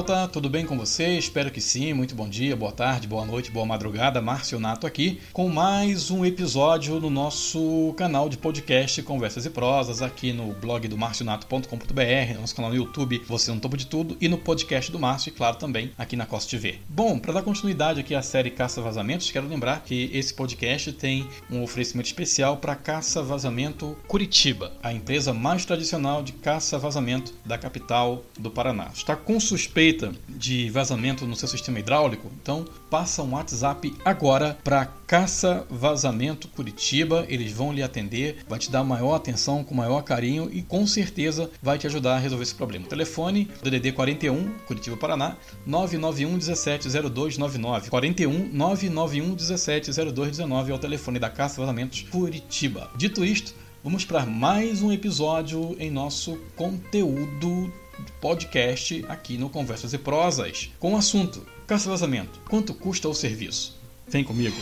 internauta, tudo bem com você? Espero que sim. Muito bom dia, boa tarde, boa noite, boa madrugada. Márcio Nato aqui com mais um episódio no nosso canal de podcast Conversas e Prosas, aqui no blog do marcionato.com.br, nosso canal no YouTube Você no Topo de Tudo e no podcast do Márcio e, claro, também aqui na Costa TV. Bom, para dar continuidade aqui à série Caça Vazamentos, quero lembrar que esse podcast tem um oferecimento especial para Caça Vazamento Curitiba, a empresa mais tradicional de caça vazamento da capital do Paraná. Está com suspeita de vazamento no seu sistema hidráulico? Então passa um WhatsApp agora para Caça Vazamento Curitiba. Eles vão lhe atender, vai te dar maior atenção, com maior carinho e com certeza vai te ajudar a resolver esse problema. telefone DDD 41 Curitiba Paraná 991 170299 41 991 170219 é o telefone da Caça Vazamentos Curitiba. Dito isto, vamos para mais um episódio em nosso conteúdo podcast aqui no Conversas e Prosas, com o assunto Caça Vazamento. Quanto custa o serviço? Vem comigo.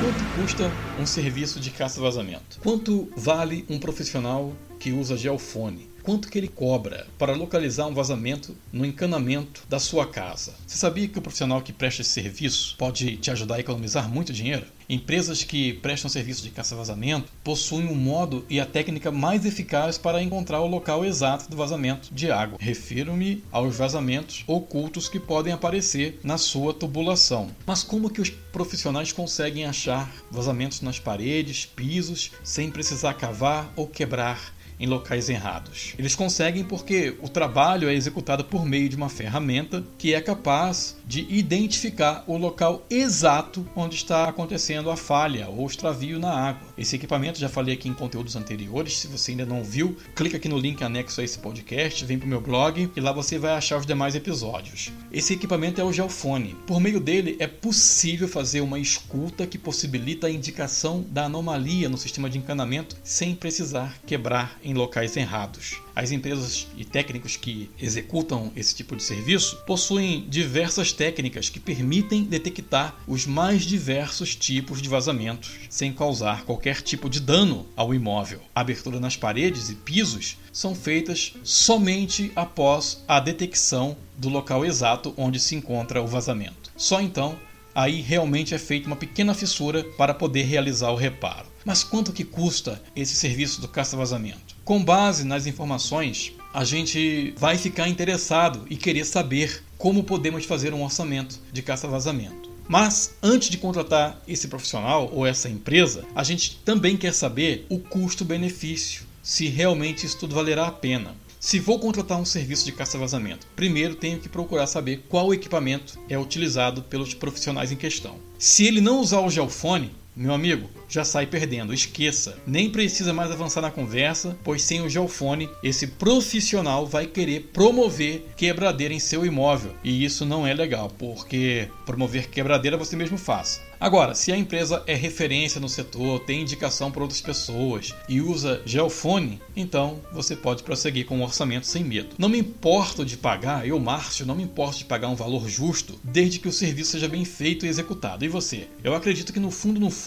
Quanto custa um serviço de caça-vazamento? Quanto vale um profissional que usa geofone? Quanto que ele cobra para localizar um vazamento no encanamento da sua casa. Você sabia que o profissional que presta esse serviço pode te ajudar a economizar muito dinheiro? Empresas que prestam serviço de caça-vazamento possuem o um modo e a técnica mais eficaz para encontrar o local exato do vazamento de água. Refiro-me aos vazamentos ocultos que podem aparecer na sua tubulação. Mas como que os profissionais conseguem achar vazamentos nas paredes, pisos, sem precisar cavar ou quebrar em locais errados. Eles conseguem porque o trabalho é executado por meio de uma ferramenta que é capaz de identificar o local exato onde está acontecendo a falha ou extravio na água. Esse equipamento já falei aqui em conteúdos anteriores, se você ainda não viu, clica aqui no link anexo a esse podcast, vem para o meu blog e lá você vai achar os demais episódios. Esse equipamento é o Geofone. Por meio dele é possível fazer uma escuta que possibilita a indicação da anomalia no sistema de encanamento sem precisar quebrar em locais errados. As empresas e técnicos que executam esse tipo de serviço possuem diversas técnicas que permitem detectar os mais diversos tipos de vazamentos sem causar qualquer tipo de dano ao imóvel. A abertura nas paredes e pisos são feitas somente após a detecção do local exato onde se encontra o vazamento. Só então aí realmente é feita uma pequena fissura para poder realizar o reparo. Mas quanto que custa esse serviço do caça-vazamento? Com base nas informações, a gente vai ficar interessado e querer saber como podemos fazer um orçamento de caça-vazamento. Mas antes de contratar esse profissional ou essa empresa, a gente também quer saber o custo-benefício, se realmente isso tudo valerá a pena. Se vou contratar um serviço de caça-vazamento, primeiro tenho que procurar saber qual equipamento é utilizado pelos profissionais em questão. Se ele não usar o geofone, meu amigo, já sai perdendo, esqueça. Nem precisa mais avançar na conversa, pois sem o geofone, esse profissional vai querer promover quebradeira em seu imóvel. E isso não é legal, porque promover quebradeira você mesmo faz. Agora, se a empresa é referência no setor, tem indicação por outras pessoas e usa geofone, então você pode prosseguir com o orçamento sem medo. Não me importo de pagar, eu, Márcio, não me importo de pagar um valor justo, desde que o serviço seja bem feito e executado. E você? Eu acredito que no fundo, no fundo,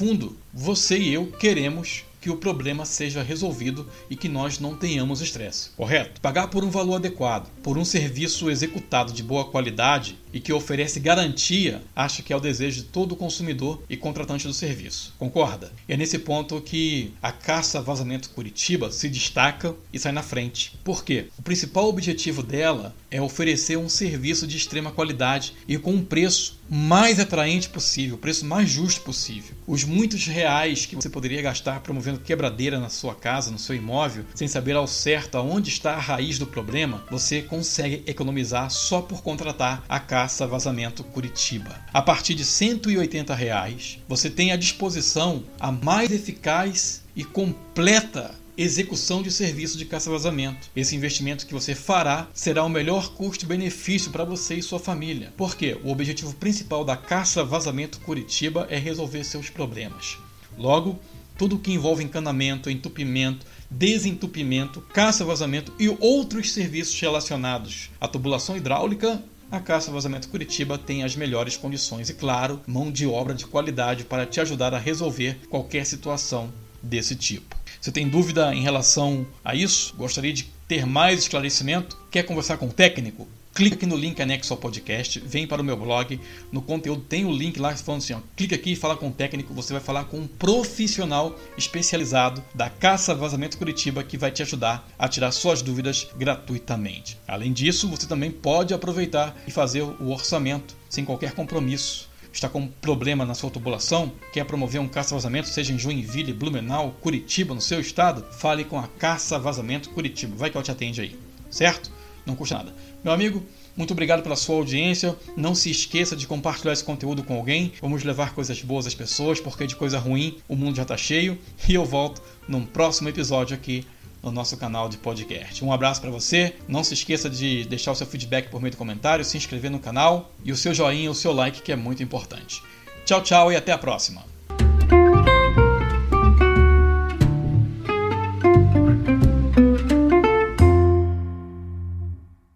você e eu queremos que o problema seja resolvido e que nós não tenhamos estresse, correto? Pagar por um valor adequado, por um serviço executado de boa qualidade e que oferece garantia, acho que é o desejo de todo consumidor e contratante do serviço. Concorda? E é nesse ponto que a Caça Vazamento Curitiba se destaca e sai na frente. Por quê? O principal objetivo dela é oferecer um serviço de extrema qualidade e com um preço mais atraente possível, o preço mais justo possível. Os muitos reais que você poderia gastar promovendo quebradeira na sua casa, no seu imóvel, sem saber ao certo aonde está a raiz do problema, você consegue economizar só por contratar a Caça Vazamento Curitiba. A partir de 180 reais, você tem à disposição a mais eficaz e completa execução de serviço de caça-vazamento. Esse investimento que você fará será o melhor custo-benefício para você e sua família. Porque o objetivo principal da caça-vazamento Curitiba é resolver seus problemas. Logo, tudo que envolve encanamento, entupimento, desentupimento, caça-vazamento e outros serviços relacionados à tubulação hidráulica a Caça Vazamento Curitiba tem as melhores condições e, claro, mão de obra de qualidade para te ajudar a resolver qualquer situação desse tipo. Você tem dúvida em relação a isso? Gostaria de ter mais esclarecimento? Quer conversar com o técnico? Clica aqui no link anexo ao podcast, vem para o meu blog, no conteúdo tem o link lá falando assim, ó, clica aqui e fala com o técnico, você vai falar com um profissional especializado da Caça Vazamento Curitiba que vai te ajudar a tirar suas dúvidas gratuitamente. Além disso, você também pode aproveitar e fazer o orçamento sem qualquer compromisso está com um problema na sua tubulação, quer promover um caça-vazamento, seja em Joinville, Blumenau, Curitiba, no seu estado, fale com a Caça Vazamento Curitiba. Vai que ela te atende aí, certo? Não custa nada. Meu amigo, muito obrigado pela sua audiência. Não se esqueça de compartilhar esse conteúdo com alguém. Vamos levar coisas boas às pessoas, porque de coisa ruim o mundo já está cheio. E eu volto num próximo episódio aqui no nosso canal de podcast. Um abraço para você. Não se esqueça de deixar o seu feedback por meio de comentário, se inscrever no canal e o seu joinha, o seu like, que é muito importante. Tchau, tchau e até a próxima.